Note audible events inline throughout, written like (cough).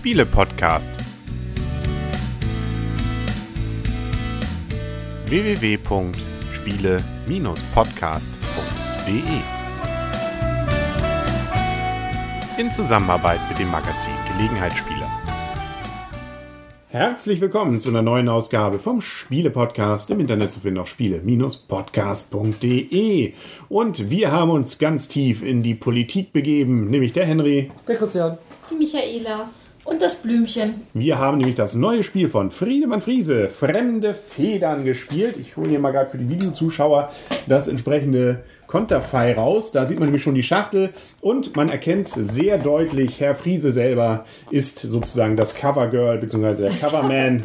Spiele-Podcast. www.spiele-podcast.de In Zusammenarbeit mit dem Magazin Gelegenheitsspieler. Herzlich willkommen zu einer neuen Ausgabe vom Spiele-Podcast im Internet zu finden auf spiele-podcast.de. Und wir haben uns ganz tief in die Politik begeben, nämlich der Henry. Der Christian. Die Michaela. Und das Blümchen. Wir haben nämlich das neue Spiel von Friedemann Friese, Fremde Federn, gespielt. Ich hole hier mal gerade für die Videozuschauer das entsprechende Konterfei raus. Da sieht man nämlich schon die Schachtel und man erkennt sehr deutlich, Herr Friese selber ist sozusagen das Covergirl bzw. der Coverman,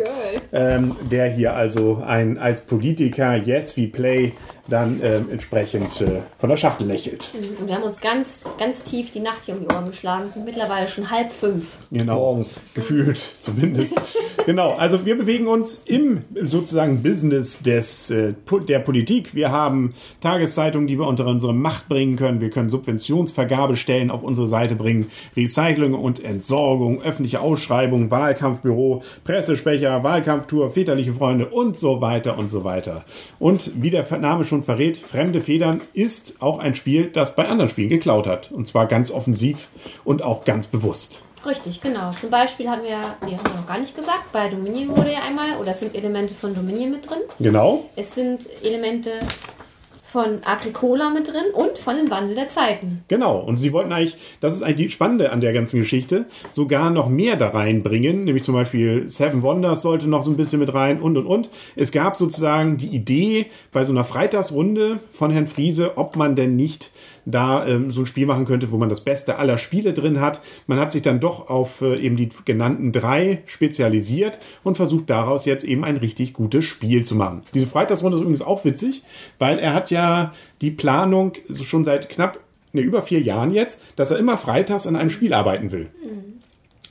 ähm, der hier also ein, als Politiker Yes We Play dann ähm, entsprechend äh, von der Schachtel lächelt. Und wir haben uns ganz, ganz tief die Nacht hier um die Ohren geschlagen. Es sind mittlerweile schon halb fünf. Genau, Morgens. gefühlt (laughs) zumindest. genau, also wir bewegen uns im sozusagen Business des, äh, der Politik. Wir haben Tageszeitungen, die wir unter unsere Macht bringen können. Wir können Subventionsvergabestellen auf unsere Seite bringen, Recycling und Entsorgung, öffentliche Ausschreibungen, Wahlkampfbüro, Pressesprecher, Wahlkampftour, väterliche Freunde und so weiter und so weiter. Und wie der Name schon verrät, Fremde Federn ist auch ein Spiel, das bei anderen Spielen geklaut hat. Und zwar ganz offensiv und auch ganz bewusst. Richtig, genau. Zum Beispiel haben wir, die haben wir noch gar nicht gesagt, bei Dominion wurde ja einmal, oder es sind Elemente von Dominion mit drin. Genau. Es sind Elemente von Agricola mit drin und von dem Wandel der Zeiten. Genau, und sie wollten eigentlich, das ist eigentlich die Spannende an der ganzen Geschichte, sogar noch mehr da reinbringen, nämlich zum Beispiel Seven Wonders sollte noch so ein bisschen mit rein und und und. Es gab sozusagen die Idee bei so einer Freitagsrunde von Herrn Friese, ob man denn nicht da ähm, so ein Spiel machen könnte, wo man das Beste aller Spiele drin hat. Man hat sich dann doch auf äh, eben die genannten drei spezialisiert und versucht daraus jetzt eben ein richtig gutes Spiel zu machen. Diese Freitagsrunde ist übrigens auch witzig, weil er hat ja die Planung schon seit knapp ne, über vier Jahren jetzt, dass er immer freitags an einem Spiel arbeiten will. Mhm.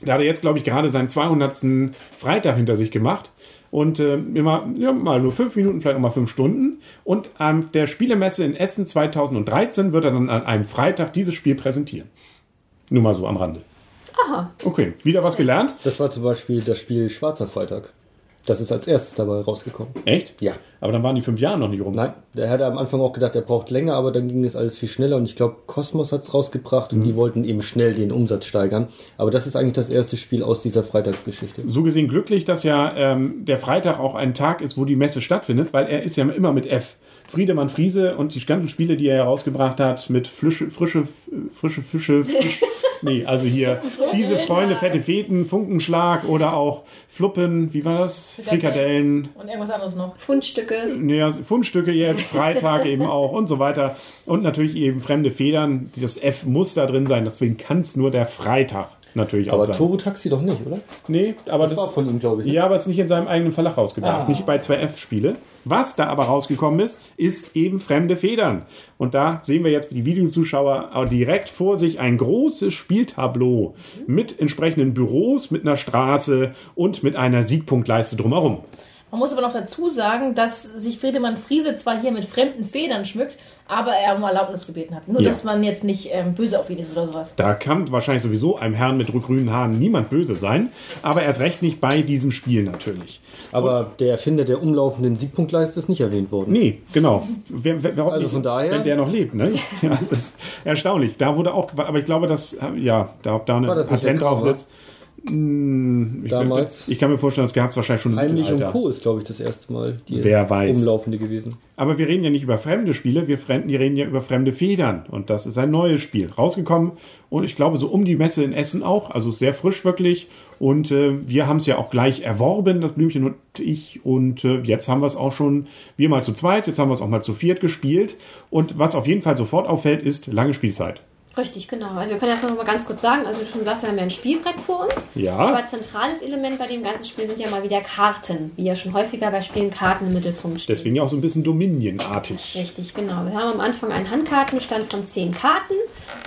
Da hat er jetzt, glaube ich, gerade seinen 200. Freitag hinter sich gemacht und äh, immer ja, mal nur fünf Minuten, vielleicht auch mal fünf Stunden. Und an der Spielemesse in Essen 2013 wird er dann an einem Freitag dieses Spiel präsentieren. Nur mal so am Rande. Aha. Okay, wieder was gelernt? Das war zum Beispiel das Spiel Schwarzer Freitag. Das ist als erstes dabei rausgekommen. Echt? Ja. Aber dann waren die fünf Jahre noch nicht rum. Nein, der hatte am Anfang auch gedacht, er braucht länger, aber dann ging es alles viel schneller und ich glaube, Cosmos hat es rausgebracht und mhm. die wollten eben schnell den Umsatz steigern. Aber das ist eigentlich das erste Spiel aus dieser Freitagsgeschichte. So gesehen glücklich, dass ja ähm, der Freitag auch ein Tag ist, wo die Messe stattfindet, weil er ist ja immer mit F. Friedemann Friese und die ganzen Spiele, die er herausgebracht hat, mit frische, frische, frische Fische, Fisch, (laughs) nee, also hier fiese Freunde, fette Feten, Funkenschlag oder auch Fluppen, wie war das? Frikadellen. Und irgendwas anderes noch. Fundstücke. Nee, Fundstücke jetzt, Freitag (laughs) eben auch und so weiter. Und natürlich eben fremde Federn. Das F muss da drin sein, deswegen kann es nur der Freitag natürlich aber auch sein. Aber Turbo Taxi doch nicht, oder? Nee, aber das, das war von ihm, glaube ich. Ne? Ja, aber es ist nicht in seinem eigenen Verlag rausgebracht, ah. nicht bei 2F-Spiele. Was da aber rausgekommen ist, ist eben fremde Federn. Und da sehen wir jetzt für die Videozuschauer direkt vor sich ein großes Spieltableau mit entsprechenden Büros, mit einer Straße und mit einer Siegpunktleiste drumherum. Man muss aber noch dazu sagen, dass sich Friedemann Friese zwar hier mit fremden Federn schmückt, aber er um Erlaubnis gebeten hat. Nur, ja. dass man jetzt nicht ähm, böse auf ihn ist oder sowas. Da kann wahrscheinlich sowieso einem Herrn mit grünen Haaren niemand böse sein, aber erst recht nicht bei diesem Spiel natürlich. Aber Und der Erfinder der umlaufenden Siegpunktleiste ist nicht erwähnt worden. Nee, genau. Wer, wer, also nicht, von daher. Wenn der noch lebt, ne? (laughs) ja, das ist erstaunlich. Da wurde auch, aber ich glaube, dass, ja, da, da eine Patent drauf sitzt. Hm, ich, Damals. Ich kann mir vorstellen, das gab es wahrscheinlich schon Heimlich und Co. ist, glaube ich, das erste Mal die Wer weiß. umlaufende gewesen. Aber wir reden ja nicht über fremde Spiele, wir, wir reden ja über fremde Federn. Und das ist ein neues Spiel. Rausgekommen und ich glaube, so um die Messe in Essen auch. Also sehr frisch wirklich. Und äh, wir haben es ja auch gleich erworben, das Blümchen und ich. Und äh, jetzt haben wir es auch schon, wir mal zu zweit, jetzt haben wir es auch mal zu viert gespielt. Und was auf jeden Fall sofort auffällt, ist lange Spielzeit. Richtig, genau. Also wir können jetzt noch mal ganz kurz sagen, also du schon sagst, wir haben ja ein Spielbrett vor uns. Ja. Aber zentrales Element bei dem ganzen Spiel sind ja mal wieder Karten, wie ja schon häufiger bei Spielen Karten im Mittelpunkt stehen. Deswegen ja auch so ein bisschen Dominion-artig. Richtig, genau. Wir haben am Anfang einen Handkartenstand von zehn Karten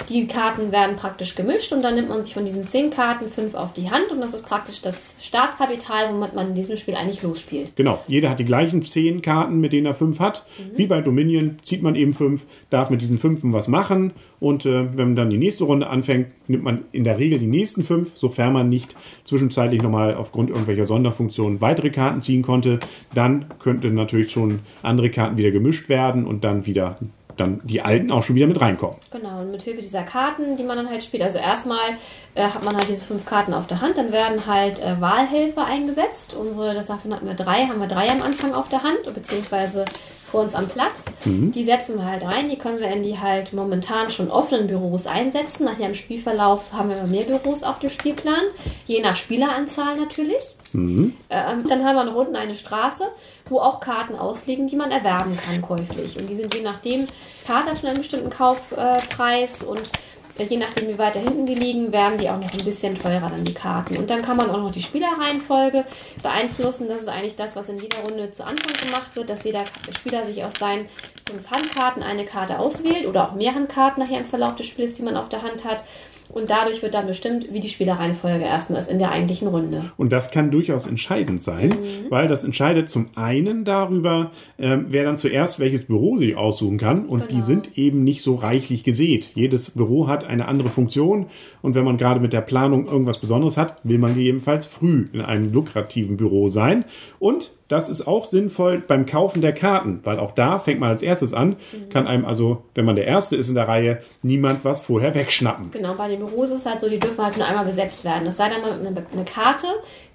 Die Karten werden praktisch gemischt und dann nimmt man sich von diesen zehn Karten fünf auf die Hand und das ist praktisch das Startkapital, womit man in diesem Spiel eigentlich losspielt. Genau, jeder hat die gleichen zehn Karten, mit denen er fünf hat. Wie bei Dominion zieht man eben fünf, darf mit diesen fünfen was machen und äh, wenn man dann die nächste Runde anfängt, nimmt man in der Regel die nächsten fünf, sofern man nicht zwischenzeitlich nochmal aufgrund irgendwelcher Sonderfunktionen weitere Karten ziehen konnte. Dann könnten natürlich schon andere Karten wieder gemischt werden und dann wieder dann die alten auch schon wieder mit reinkommen. Genau, und mit Hilfe dieser Karten, die man dann halt spielt, also erstmal äh, hat man halt diese fünf Karten auf der Hand, dann werden halt äh, Wahlhelfer eingesetzt. Unsere, das davon hatten wir drei, haben wir drei am Anfang auf der Hand, beziehungsweise vor uns am Platz. Die setzen wir halt ein, die können wir in die halt momentan schon offenen Büros einsetzen. Nachher im Spielverlauf haben wir immer mehr Büros auf dem Spielplan, je nach Spieleranzahl natürlich. Ähm, dann haben wir noch unten eine Straße, wo auch Karten ausliegen, die man erwerben kann käuflich. Und die sind je nachdem, Karte hat schon einen bestimmten Kaufpreis und je nachdem, wie weiter hinten die liegen, werden die auch noch ein bisschen teurer dann die Karten. Und dann kann man auch noch die Spielerreihenfolge beeinflussen. Das ist eigentlich das, was in jeder Runde zu Anfang gemacht wird, dass jeder Spieler sich aus seinen fünf Handkarten eine Karte auswählt oder auch mehr Handkarten nachher im Verlauf des Spiels, die man auf der Hand hat. Und dadurch wird dann bestimmt, wie die Spielerreihenfolge erstmal ist in der eigentlichen Runde. Und das kann durchaus entscheidend sein, weil das entscheidet zum einen darüber, ähm, wer dann zuerst welches Büro sich aussuchen kann. Und die Genau. sind eben nicht so reichlich gesät. Jedes Büro hat eine andere Funktion. Und wenn man gerade mit der Planung irgendwas Besonderes hat, will man gegebenenfalls früh in einem lukrativen Büro sein. Und das ist auch sinnvoll beim Kaufen der Karten, weil auch da fängt man als erstes an, kann einem also, wenn man der Erste ist in der Reihe, niemand was vorher wegschnappen. Genau, bei den Büros ist es halt so, die dürfen halt nur einmal besetzt werden. Das sei denn, man hat eine, eine Karte,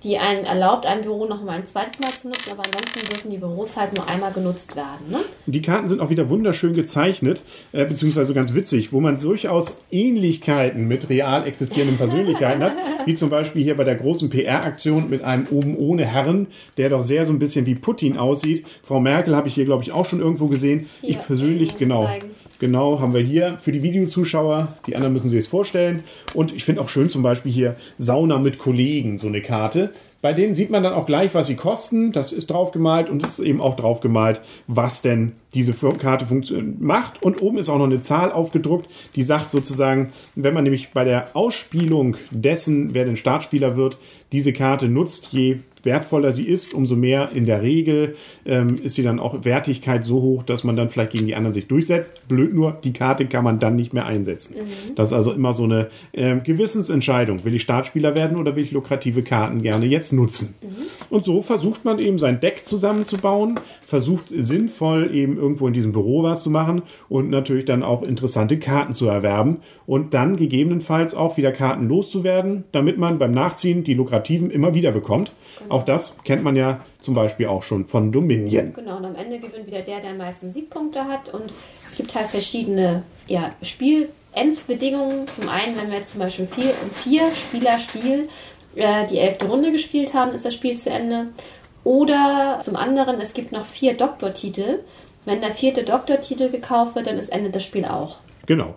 die einen erlaubt, ein Büro noch mal ein zweites Mal zu nutzen, aber ansonsten dürfen die Büros halt nur einmal genutzt werden. Ne? Die Karten sind auch wieder wunderschön gezeichnet, äh, beziehungsweise ganz witzig, wo man durchaus Ähnlichkeiten mit real existierenden Persönlichkeiten hat, (laughs) wie zum Beispiel hier bei der großen PR-Aktion mit einem oben ohne Herren, der doch sehr so ein bisschen wie Putin aussieht. Frau Merkel habe ich hier, glaube ich, auch schon irgendwo gesehen. Hier, ich persönlich, genau. zeigen. Genau, haben wir hier für die Videozuschauer. Die anderen müssen sich es vorstellen. Und ich finde auch schön zum Beispiel hier Sauna mit Kollegen, so eine Karte. Bei denen sieht man dann auch gleich, was sie kosten. Das ist draufgemalt und es ist eben auch draufgemalt, was denn diese Karte macht. Und oben ist auch noch eine Zahl aufgedruckt, die sagt sozusagen, wenn man nämlich bei der Ausspielung dessen, wer den Startspieler wird, diese Karte nutzt, je wertvoller sie ist, umso mehr in der Regel ähm, ist sie dann auch Wertigkeit so hoch, dass man dann vielleicht gegen die anderen sich durchsetzt. Blöd nur, die Karte kann man dann nicht mehr einsetzen. Das ist also immer so eine ähm, Gewissensentscheidung. Will ich Startspieler werden oder will ich lukrative Karten gerne jetzt nutzen? Und so versucht man eben sein Deck zusammenzubauen, versucht sinnvoll eben irgendwo in diesem Büro was zu machen und natürlich dann auch interessante Karten zu erwerben und dann gegebenenfalls auch wieder Karten loszuwerden, damit man beim Nachziehen die lukrativen immer wieder bekommt. Auch das kennt man ja zum Beispiel auch schon von Dominion. Genau, und am Ende gewinnt wieder der, der am meisten Siegpunkte hat. Und es gibt halt verschiedene ja, Spielendbedingungen. Zum einen, wenn wir jetzt zum Beispiel vier, im Vier-Spieler-Spiel äh, die elfte Runde gespielt haben, ist das Spiel zu Ende. Oder zum anderen, es gibt noch vier Doktortitel. Wenn der vierte Doktortitel gekauft wird, dann ist Ende das Spiel auch. Genau.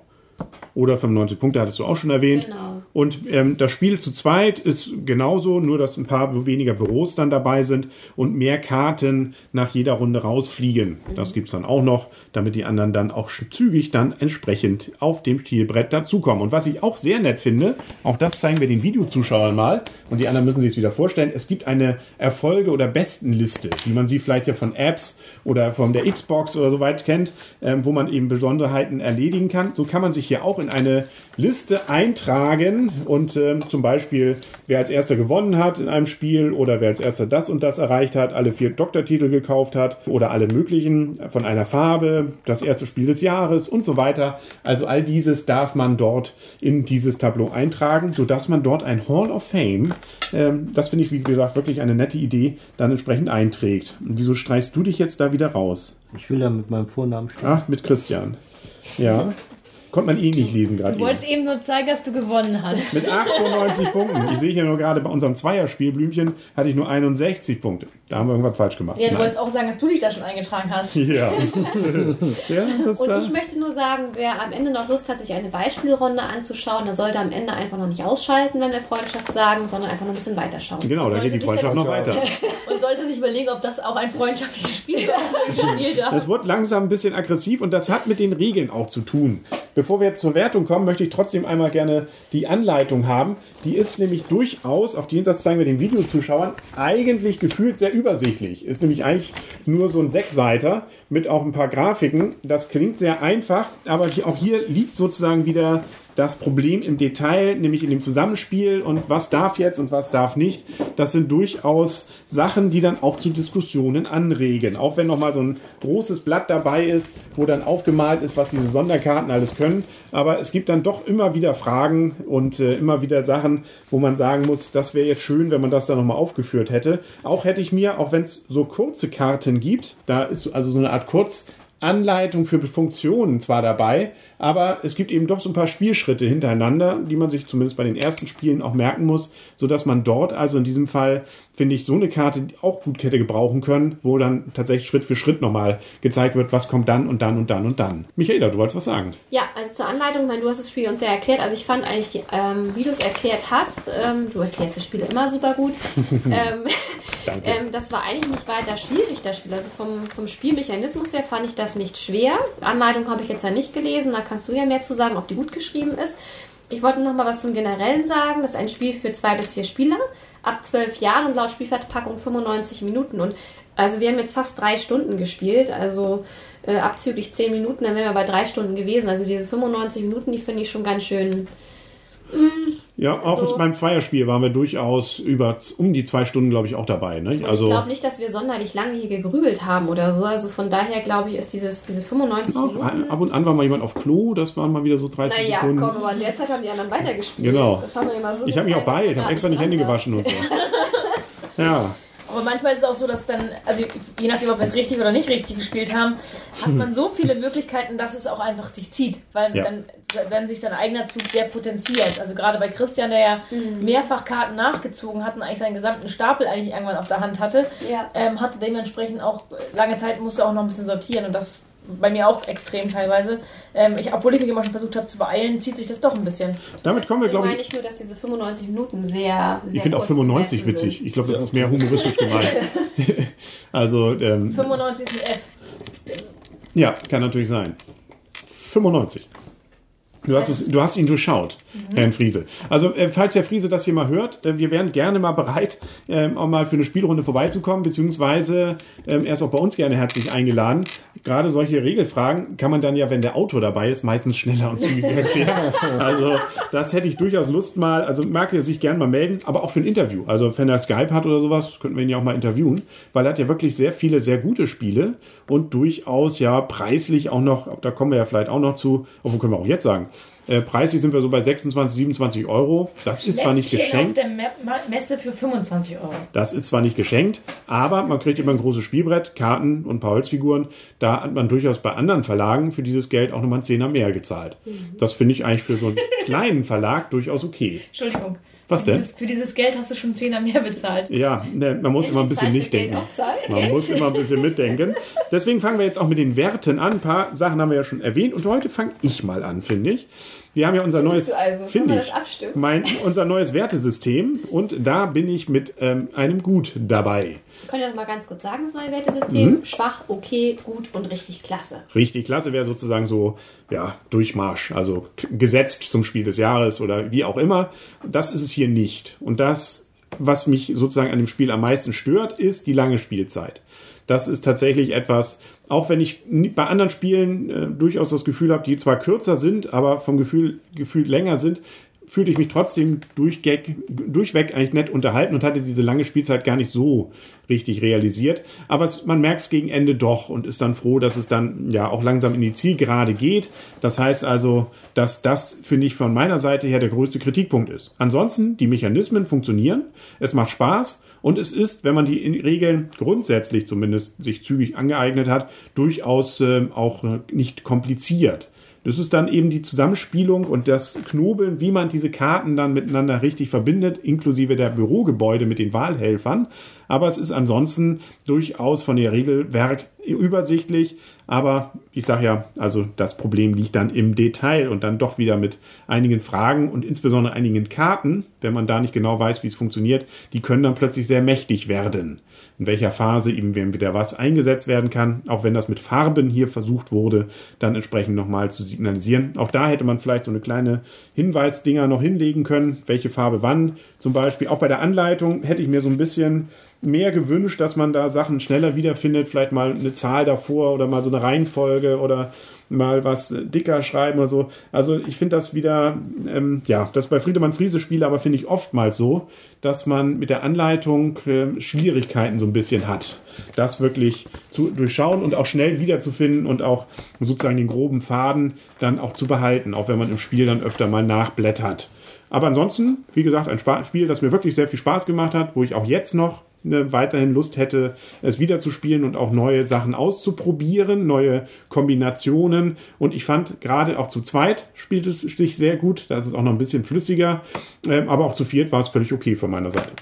Oder 95 Punkte hattest du auch schon erwähnt. Genau. Und ähm, das Spiel zu zweit ist genauso, nur dass ein paar weniger Büros dann dabei sind und mehr Karten nach jeder Runde rausfliegen. Das gibt's dann auch noch, damit die anderen dann auch zügig dann entsprechend auf dem Spielbrett dazukommen. Und was ich auch sehr nett finde, auch das zeigen wir den Videozuschauern mal und die anderen müssen sich es wieder vorstellen, es gibt eine Erfolge- oder Bestenliste, wie man sie vielleicht ja von Apps oder von der Xbox oder so weit kennt, ähm, wo man eben Besonderheiten erledigen kann. So kann man sich hier auch in eine Liste eintragen und ähm, zum Beispiel, wer als erster gewonnen hat in einem Spiel oder wer als erster das und das erreicht hat, alle vier Doktortitel gekauft hat oder alle möglichen von einer Farbe, das erste Spiel des Jahres und so weiter. Also all dieses darf man dort in dieses Tableau eintragen, sodass man dort ein Hall of Fame, ähm, das finde ich wie gesagt wirklich eine nette Idee, dann entsprechend einträgt. Und wieso streichst du dich jetzt da wieder raus? Ich will da mit meinem Vornamen stehen. Ach, mit Christian. Ja. Konnte man eh nicht lesen gerade. Du wolltest eben nur zeigen, dass du gewonnen hast. Mit 98 Punkten. Ich sehe hier nur gerade bei unserem Zweierspiel Blümchen hatte ich nur 61 Punkte. Da haben wir irgendwas falsch gemacht. Ja, du Nein. wolltest auch sagen, dass du dich da schon eingetragen hast. Ja. (laughs) ja das, Und äh, ich möchte nur sagen, wer am Ende noch Lust hat, sich eine Beispielrunde anzuschauen, der sollte am Ende einfach noch nicht ausschalten, wenn wir Freundschaft sagen, sondern einfach noch ein bisschen weiterschauen. genau, da geht die Freundschaft noch weiter. (laughs) Und sollte sich überlegen, ob das auch ein freundschaftliches Spiel war, das wir gespielt haben. Das wird langsam ein bisschen aggressiv und das hat mit den Regeln auch zu tun. Bevor wir jetzt zur Wertung kommen, möchte ich trotzdem einmal gerne die Anleitung haben. Die ist nämlich durchaus, auch die das zeigen wir den Videozuschauern, eigentlich gefühlt sehr übersichtlich. Ist nämlich eigentlich nur so ein Sechsseiter mit auch ein paar Grafiken. Das klingt sehr einfach, aber auch hier liegt sozusagen wieder das Problem im Detail, nämlich in dem Zusammenspiel und was darf jetzt und was darf nicht. Das sind durchaus Sachen, die dann auch zu Diskussionen anregen. Auch wenn nochmal so ein großes Blatt dabei ist, wo dann aufgemalt ist, was diese Sonderkarten alles können. Aber es gibt dann doch immer wieder Fragen und äh, immer wieder Sachen, wo man sagen muss, das wäre jetzt schön, wenn man das dann nochmal aufgeführt hätte. Auch hätte ich mir, auch wenn es so kurze Karten gibt, da ist also so eine Art Kurz- Anleitung für Funktionen zwar dabei, aber es gibt eben doch so ein paar Spielschritte hintereinander, die man sich zumindest bei den ersten Spielen auch merken muss, so dass man dort also in diesem Fall finde ich so eine Karte auch gut hätte gebrauchen können, wo dann tatsächlich Schritt für Schritt nochmal gezeigt wird, was kommt dann und dann und dann und dann. Michaela, du wolltest was sagen? Ja, also zur Anleitung, ich meine, du hast das Spiel uns sehr erklärt. Also ich fand eigentlich, die, ähm, wie du es erklärt hast, ähm, du erklärst das Spiel immer super gut. (laughs) ähm, Danke. ähm, das war eigentlich nicht weiter schwierig, das Spiel. Also vom, vom Spielmechanismus her fand ich das nicht schwer. Anleitung habe ich jetzt ja nicht gelesen, da kannst du ja mehr zu sagen, ob die gut geschrieben ist. Ich wollte noch mal was zum Generellen sagen. Das ist ein Spiel für zwei bis vier Spieler ab zwölf Jahren und laut Spielverpackung 95 Minuten. Und also wir haben jetzt fast drei Stunden gespielt, also äh, abzüglich zehn Minuten, dann wären wir bei drei Stunden gewesen. Also diese 95 Minuten, die finde ich schon ganz schön. Ja, auch Also- beim Zweierspiel waren wir durchaus über um die zwei Stunden, glaube ich, auch dabei. Ne? Also ich glaube nicht, dass wir sonderlich lange hier gegrübelt haben oder so. Also von daher glaube ich, ist dieses, diese 95 auch, Minuten. ab und an war mal jemand auf Klo, das waren mal wieder so 30 Naja, Sekunden. komm, aber in der Zeit haben die anderen weitergespielt. Genau. Das haben wir immer so ich habe mich auch beeilt, habe extra Hände nicht dran gewaschen und so. (laughs) ja, Aber manchmal ist es auch so, dass dann, also je nachdem, ob wir es richtig oder nicht richtig gespielt haben, hat man so viele Möglichkeiten, dass es auch einfach sich zieht, weil Ja. dann, dann sich sein eigener Zug sehr potenziert. Also gerade bei Christian, der ja mehrfach Karten nachgezogen hat und eigentlich seinen gesamten Stapel eigentlich irgendwann auf der Hand hatte, Ja. ähm, hatte dementsprechend auch lange Zeit musste auch noch ein bisschen sortieren und das bei mir auch extrem teilweise. Ähm, ich, obwohl ich mich immer schon versucht habe zu beeilen, zieht sich das doch ein bisschen. damit kommen wir, glaube meine ich. ich nur, dass diese 95 Minuten sehr, sehr Ich finde auch kurz 95 gemessen witzig. sind. Ich glaube, das ist mehr humoristisch gemeint. (laughs) also, ähm, 95 ist ein F. ja, kann natürlich sein. 95. Du hast, es, du hast ihn durchschaut, Herrn Friese. Also, äh, falls Herr Friese das hier mal hört, äh, wir wären gerne mal bereit, ähm, auch mal für eine Spielrunde vorbeizukommen, beziehungsweise ähm, er ist auch bei uns gerne herzlich eingeladen. Gerade solche Regelfragen kann man dann ja, wenn der Autor dabei ist, meistens schneller und zügiger erklären. (laughs) Also, das hätte ich durchaus Lust mal, also mag er sich gerne mal melden, aber auch für ein Interview. Also, wenn er Skype hat oder sowas, könnten wir ihn ja auch mal interviewen, weil er hat ja wirklich sehr viele, sehr gute Spiele und durchaus ja preislich auch noch, da kommen wir ja vielleicht auch noch zu, obwohl können wir auch jetzt sagen, äh, preislich sind wir so bei 26, 27 Euro. Das ist zwar nicht geschenkt. auf der Messe für 25 Euro. Das ist zwar nicht geschenkt, aber man kriegt immer ein großes Spielbrett, Karten und ein paar Holzfiguren. Da hat man durchaus bei anderen Verlagen für dieses Geld auch nochmal einen Zehner mehr gezahlt. Das finde ich eigentlich für so einen kleinen Verlag durchaus okay. Entschuldigung. Was Für denn? Dieses, für dieses Geld hast du schon 10er mehr bezahlt. Ja, ne, man muss immer ein bisschen auch Zeit. Man muss immer ein bisschen mitdenken. (laughs) Deswegen fangen wir jetzt auch mit den Werten an. Ein paar Sachen haben wir ja schon erwähnt und heute fange ich mal an, finde ich. Wir haben ja unser neues, also? Finde ich, mein, unser neues Wertesystem und da bin ich mit ähm, einem Gut dabei. Wir können ja noch mal ganz kurz sagen, das neue Wertesystem. Mhm. Schwach, okay, gut und richtig klasse. Richtig klasse wäre sozusagen so, ja, Durchmarsch, also gesetzt zum Spiel des Jahres oder wie auch immer. Das ist es hier nicht. Und das, was mich sozusagen an dem Spiel am meisten stört, ist die lange Spielzeit. Das ist tatsächlich etwas, auch wenn ich bei anderen Spielen äh, durchaus das Gefühl habe, die zwar kürzer sind, aber vom Gefühl, Gefühl länger sind, fühlte ich mich trotzdem durchweg, durchweg eigentlich nett unterhalten und hatte diese lange Spielzeit gar nicht so richtig realisiert. Aber es, man merkt es gegen Ende doch und ist dann froh, dass es dann ja auch langsam in die Zielgerade geht. Das heißt also, dass das, finde ich, von meiner Seite her der größte Kritikpunkt ist. Ansonsten, die Mechanismen funktionieren, es macht Spaß und es ist, wenn man die Regeln grundsätzlich zumindest sich zügig angeeignet hat, durchaus ähm, auch äh, nicht kompliziert. Das ist dann eben die Zusammenspielung und das Knobeln, wie man diese Karten dann miteinander richtig verbindet, inklusive der Bürogebäude mit den Wahlhelfern. Aber es ist ansonsten durchaus von der Regelwerk übersichtlich. Aber ich sage ja, also das Problem liegt dann im Detail und dann doch wieder mit einigen Fragen und insbesondere einigen Karten, wenn man da nicht genau weiß, wie es funktioniert, die können dann plötzlich sehr mächtig werden. In welcher Phase eben wieder was eingesetzt werden kann, auch wenn das mit Farben hier versucht wurde, dann entsprechend nochmal zu signalisieren. Auch da hätte man vielleicht so eine kleine Hinweisdinger noch hinlegen können, welche Farbe wann. Zum Beispiel auch bei der Anleitung hätte ich mir so ein bisschen mehr gewünscht, dass man da Sachen schneller wiederfindet, vielleicht mal eine Zahl davor oder mal so eine Reihenfolge oder mal was dicker schreiben oder so. Also ich finde das wieder, ähm, ja, das bei Friedemann Friese Spiele, aber finde ich oftmals so, dass man mit der Anleitung äh, Schwierigkeiten so ein bisschen hat, das wirklich zu durchschauen und auch schnell wiederzufinden und auch sozusagen den groben Faden dann auch zu behalten, auch wenn man im Spiel dann öfter mal nachblättert. Aber ansonsten, wie gesagt, ein Spiel, das mir wirklich sehr viel Spaß gemacht hat, wo ich auch jetzt noch ne, weiterhin Lust hätte, es wieder zu spielen und auch neue Sachen auszuprobieren, neue Kombinationen. Und ich fand gerade auch zu zweit spielt es sich sehr gut. Da ist es auch noch ein bisschen flüssiger. Ähm, aber auch zu viert war es völlig okay von meiner Seite.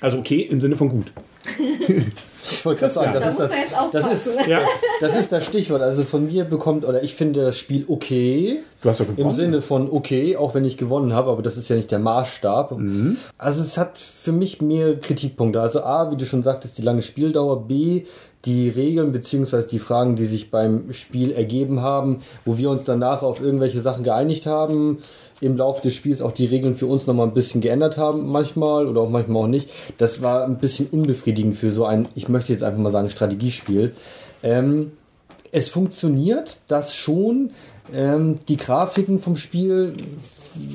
Also okay im Sinne von gut. (laughs) Ich wollte gerade sagen, das, Da ist das, das, ist, Ja, (laughs) das ist das Stichwort. Also von mir bekommt, oder ich finde das Spiel okay. du hast doch gewonnen. Im Sinne von okay, auch wenn ich gewonnen habe, aber das ist ja nicht der Maßstab. Mhm. Also es hat für mich mehr Kritikpunkte. Also A, wie du schon sagtest, die lange Spieldauer. B, die Regeln beziehungsweise die Fragen, die sich beim Spiel ergeben haben, wo wir uns danach auf irgendwelche Sachen geeinigt haben, im Laufe des Spiels auch die Regeln für uns nochmal ein bisschen geändert haben, manchmal oder auch manchmal auch nicht. Das war ein bisschen unbefriedigend für so ein, ich möchte jetzt einfach mal sagen, Strategiespiel. Ähm, es funktioniert das schon. Ähm, die Grafiken vom Spiel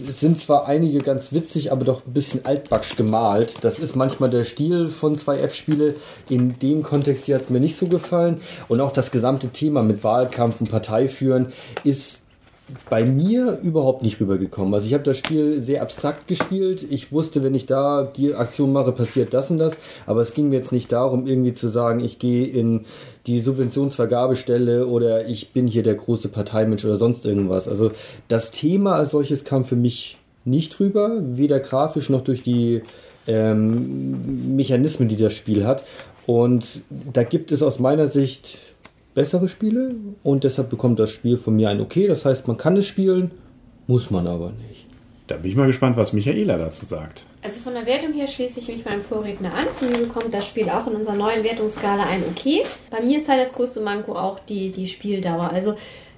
sind zwar einige ganz witzig, aber doch ein bisschen altbacksch gemalt. Das ist manchmal der Stil von 2F-Spiele. In dem Kontext hier hat es mir nicht so gefallen. Und auch das gesamte Thema mit Wahlkampf und Parteiführen ist bei mir überhaupt nicht rübergekommen. Also ich habe das Spiel sehr abstrakt gespielt. Ich wusste, wenn ich da die Aktion mache, passiert das und das. Aber es ging mir jetzt nicht darum, irgendwie zu sagen, ich gehe in die Subventionsvergabestelle oder ich bin hier der große Parteimensch oder sonst irgendwas. Also das Thema als solches kam für mich nicht rüber, weder grafisch noch durch die ähm, Mechanismen, die das Spiel hat. Und da gibt es aus meiner Sicht bessere Spiele und deshalb bekommt das Spiel von mir ein Okay. Das heißt, man kann es spielen, muss man aber nicht. Da bin ich mal gespannt, was Michaela dazu sagt. Also von der Wertung her schließe ich mich meinem Vorredner an. Von mir bekommt das Spiel auch in unserer neuen Wertungsskala ein Okay. Bei mir ist halt das größte Manko auch die, die Spieldauer. Also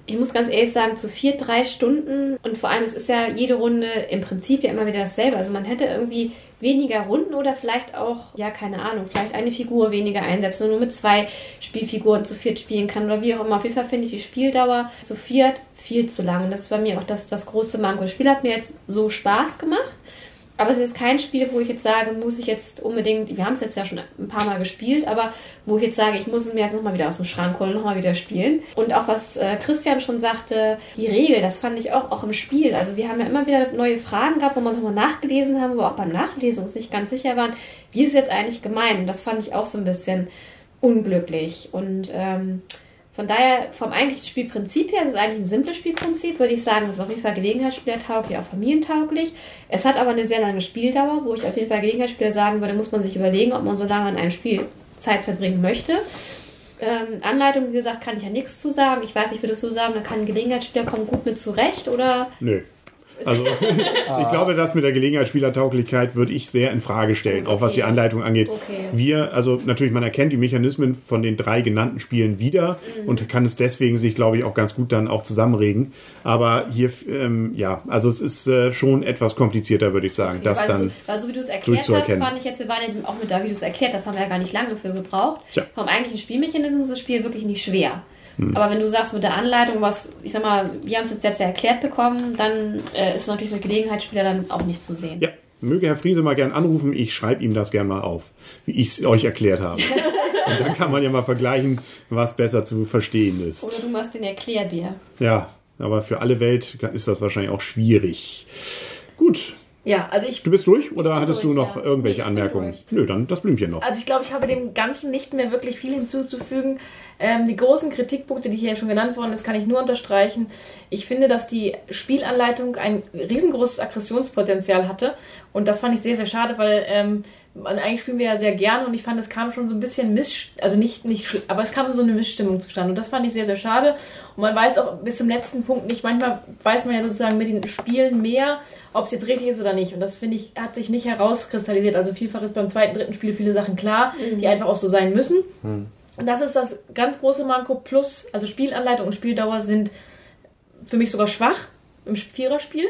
ich muss ganz ehrlich sagen, zu vier, drei Stunden und vor allem, es ist ja jede Runde im Prinzip ja immer wieder dasselbe. Also man hätte irgendwie weniger Runden oder vielleicht auch, ja, keine Ahnung, vielleicht eine Figur weniger einsetzen und nur mit zwei Spielfiguren zu viert spielen kann oder wie auch immer. Auf jeden Fall finde ich die Spieldauer zu viert viel zu lang. Und das ist bei mir auch das, das große Manko. Das Spiel hat mir jetzt so Spaß gemacht. Aber es ist kein Spiel, wo ich jetzt sage, muss ich jetzt unbedingt, wir haben es jetzt ja schon ein paar Mal gespielt, aber wo ich jetzt sage, ich muss es mir jetzt nochmal wieder aus dem Schrank holen, nochmal wieder spielen. Und auch was äh, Christian schon sagte, die Regel, das fand ich auch, auch im Spiel. Also wir haben ja immer wieder neue Fragen gehabt, wo wir nochmal nachgelesen haben, wo wir auch beim Nachlesen uns nicht ganz sicher waren, wie ist es jetzt eigentlich gemeint? Und das fand ich auch so ein bisschen unglücklich. Und ähm, von daher, vom eigentlichen Spielprinzip her, es ist eigentlich ein simples Spielprinzip, würde ich sagen, es ist auf jeden Fall gelegenheitsspielertauglich, auch familientauglich. Es hat aber eine sehr lange Spieldauer, wo ich auf jeden Fall Gelegenheitsspieler sagen würde, muss man sich überlegen, ob man so lange an einem Spiel Zeit verbringen möchte. Ähm, Anleitung, wie gesagt, kann ich ja nichts zu sagen. Ich weiß nicht, würdest du sagen, da kann ein Gelegenheitsspieler kommen gut mit zurecht oder Nö. Also (laughs) ich glaube, das mit der Gelegenheitsspielertauglichkeit würde ich sehr in Frage stellen, auch was die Anleitung angeht. Okay. Wir, also natürlich, man erkennt die Mechanismen von den drei genannten Spielen wieder und kann es deswegen sich, glaube ich, auch ganz gut dann auch zusammenregen. Aber hier, ähm, ja, also es ist äh, schon etwas komplizierter, würde ich sagen, das weil dann. So, weil so wie du es erklärt hast, fand ich jetzt, wir waren ja auch mit da, wie du es erklärt hast, haben wir ja gar nicht lange für gebraucht. Tja. Vom eigentlichen Spielmechanismus ist das Spiel wirklich nicht schwer. Hm. Aber wenn du sagst mit der Anleitung, was, ich sag mal, wir haben es jetzt jetzt erklärt bekommen, dann äh, ist natürlich mit Gelegenheitsspieler dann auch nicht zu sehen. Ja, möge Herr Friese mal gern anrufen, ich schreibe ihm das gern mal auf, wie ich es euch erklärt habe. (laughs) und dann kann man ja mal vergleichen, was besser zu verstehen ist. Oder du machst den Erklärbär. Ja, aber für alle Welt ist das wahrscheinlich auch schwierig. Gut, Ja, also ich du bist durch oder hattest durch, du noch ja. irgendwelche Nee, Anmerkungen? Nö, dann das Blümchen noch. Also ich glaube, ich habe dem Ganzen nicht mehr wirklich viel hinzuzufügen. Ähm, die großen Kritikpunkte, die hier schon genannt worden ist, kann ich nur unterstreichen. Ich finde, dass die Spielanleitung ein riesengroßes Aggressionspotenzial hatte. Und das fand ich sehr, sehr schade, weil ähm, eigentlich spielen wir ja sehr gerne und ich fand, es kam schon so ein bisschen Miss, also nicht, nicht, aber es kam so eine Missstimmung zustande und das fand ich sehr, sehr schade. Und man weiß auch bis zum letzten Punkt nicht, manchmal weiß man ja sozusagen mit den Spielen mehr, ob es jetzt richtig ist oder nicht. Und das finde ich, hat sich nicht herauskristallisiert. Also vielfach ist beim zweiten, dritten Spiel viele Sachen klar, die einfach auch so sein müssen. Und das ist das ganz große Manko. Plus, also Spielanleitung und Spieldauer sind für mich sogar schwach im Viererspiel.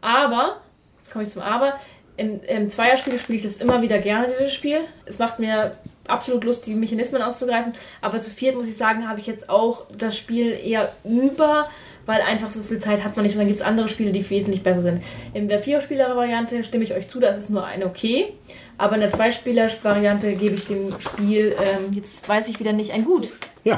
Aber, jetzt komme ich zum Aber, im, im Zweierspiel spiele ich das immer wieder gerne, dieses Spiel. Es macht mir absolut Lust, die Mechanismen auszugreifen. Aber zu viert, muss ich sagen, habe ich jetzt auch das Spiel eher über, weil einfach so viel Zeit hat man nicht. Und dann gibt es andere Spiele, die wesentlich besser sind. In der Vierspieler-Variante stimme ich euch zu, da ist es nur eine okay. Aber in der Zweispieler-Variante gebe ich dem Spiel, ähm, jetzt weiß ich wieder nicht, ein Gut. Ja.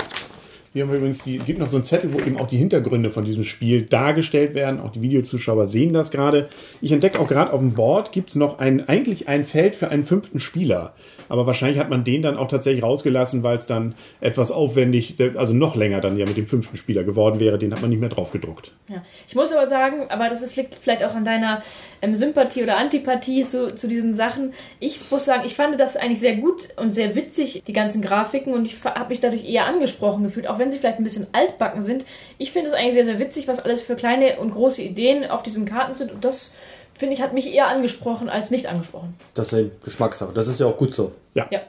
Wir haben übrigens die, gibt noch so einen Zettel, wo eben auch die Hintergründe von diesem Spiel dargestellt werden. Auch die Videozuschauer sehen das gerade. Ich entdecke auch gerade auf dem Board gibt es noch ein, eigentlich ein Feld für einen fünften Spieler. Aber wahrscheinlich hat man den dann auch tatsächlich rausgelassen, weil es dann etwas aufwendig, also noch länger dann ja mit dem fünften Spieler geworden wäre. Den hat man nicht mehr drauf gedruckt. Ja. Ich muss aber sagen, aber das ist, liegt vielleicht auch an deiner ähm, Sympathie oder Antipathie zu, zu diesen Sachen. Ich muss sagen, ich fand das eigentlich sehr gut und sehr witzig, die ganzen Grafiken, und ich habe mich dadurch eher angesprochen gefühlt, auch wenn sie vielleicht ein bisschen altbacken sind. Ich finde es eigentlich sehr, sehr witzig, was alles für kleine und große Ideen auf diesen Karten sind. Und das, finde ich, hat mich eher angesprochen als nicht angesprochen. Das ist ja Geschmackssache. Das ist ja auch gut so. Ja. Ja.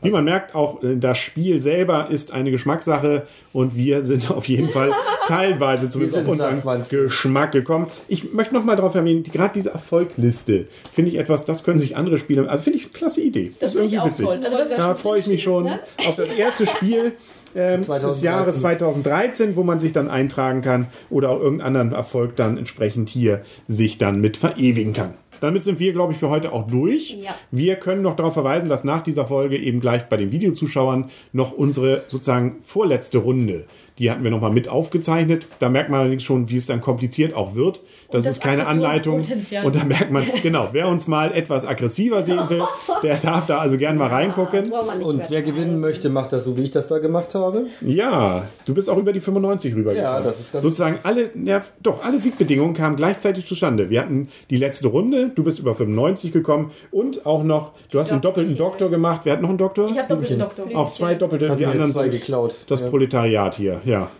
Wie man merkt, auch äh, das Spiel selber ist eine Geschmackssache und wir sind auf jeden Fall (laughs) teilweise zumindest auf unseren. Geschmack gekommen. Ich möchte noch mal darauf erwähnen, gerade diese Erfolgliste finde ich etwas, das können sich andere Spiele, also finde ich eine klasse Idee. Das ist finde ich irgendwie auch witzig. toll. Also das Da freue ich mich schon Ne? auf das erste Spiel ähm, des 2013. Jahres 2013, wo man sich dann eintragen kann oder auch irgendeinen anderen Erfolg dann entsprechend hier sich dann mit verewigen kann. Damit sind wir, glaube ich, für heute auch durch. Ja. Wir können noch darauf verweisen, dass nach dieser Folge eben gleich bei den Videozuschauern noch unsere sozusagen vorletzte Runde, die hatten wir nochmal mit aufgezeichnet. Da merkt man allerdings schon, wie es dann kompliziert auch wird. Das, das ist keine Anleitung. Und da merkt man, genau, wer uns mal etwas aggressiver sehen will, (laughs) der darf da also gern mal reingucken. Und wer gewinnen möchte, macht das so, wie ich das da gemacht habe. Ja, du bist auch über die 95 rübergekommen. Ja, das ist ganz Sozusagen alle, ja, doch, alle Siegbedingungen kamen gleichzeitig zustande. Wir hatten die letzte Runde, du bist über 95 gekommen und auch noch, du hast einen doppelten Doktor gemacht. Wer hat noch einen Doktor? Ich habe doppelten Doktor. auch zwei doppelte, Hat die anderen zwei sind geklaut. das Ja. Proletariat hier, ja.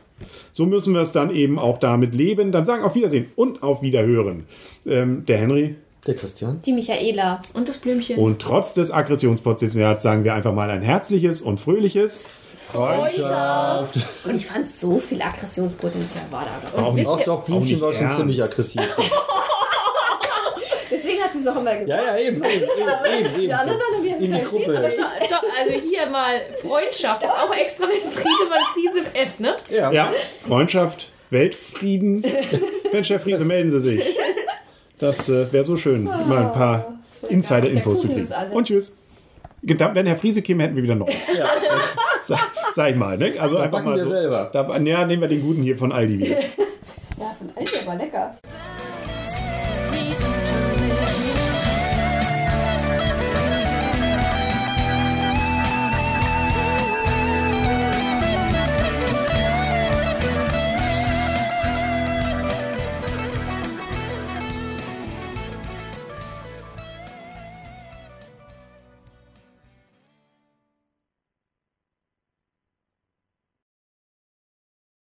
So müssen wir es dann eben auch damit leben. Dann sagen auf Wiedersehen und auf Wiederhören. Ähm, der Henry. Der Christian. Die Michaela. Und das Blümchen. Und trotz des Aggressionspotenzials sagen wir einfach mal ein herzliches und fröhliches Freundschaft. Und ich fand, so viel Aggressionspotenzial war da. doch. Auch nicht. Auch doch, Blümchen nicht war schon ernst. ziemlich aggressiv. (laughs) Deswegen hat sie es auch immer gesagt. Ja, ja, eben, eben, eben, eben. eben. Die In die Gruppe. Aber stopp, stopp, also hier mal Freundschaft, auch extra mit Friedemann Friese F, ne? Ja. Ja, Freundschaft, Weltfrieden. (laughs) Mensch, Herr Friese, melden Sie sich. Das äh, wäre so schön, mal ein paar Insider-Infos zu kriegen. Und tschüss. Gedacht, Wenn Herr Friese käme, hätten wir wieder noch. Ja. (laughs) Sag, sag ich mal, ne? Also Da einfach mal wir so. selber. Da, ja, nehmen wir den guten hier von Aldi wieder. (laughs) Ja, von Aldi, aber lecker.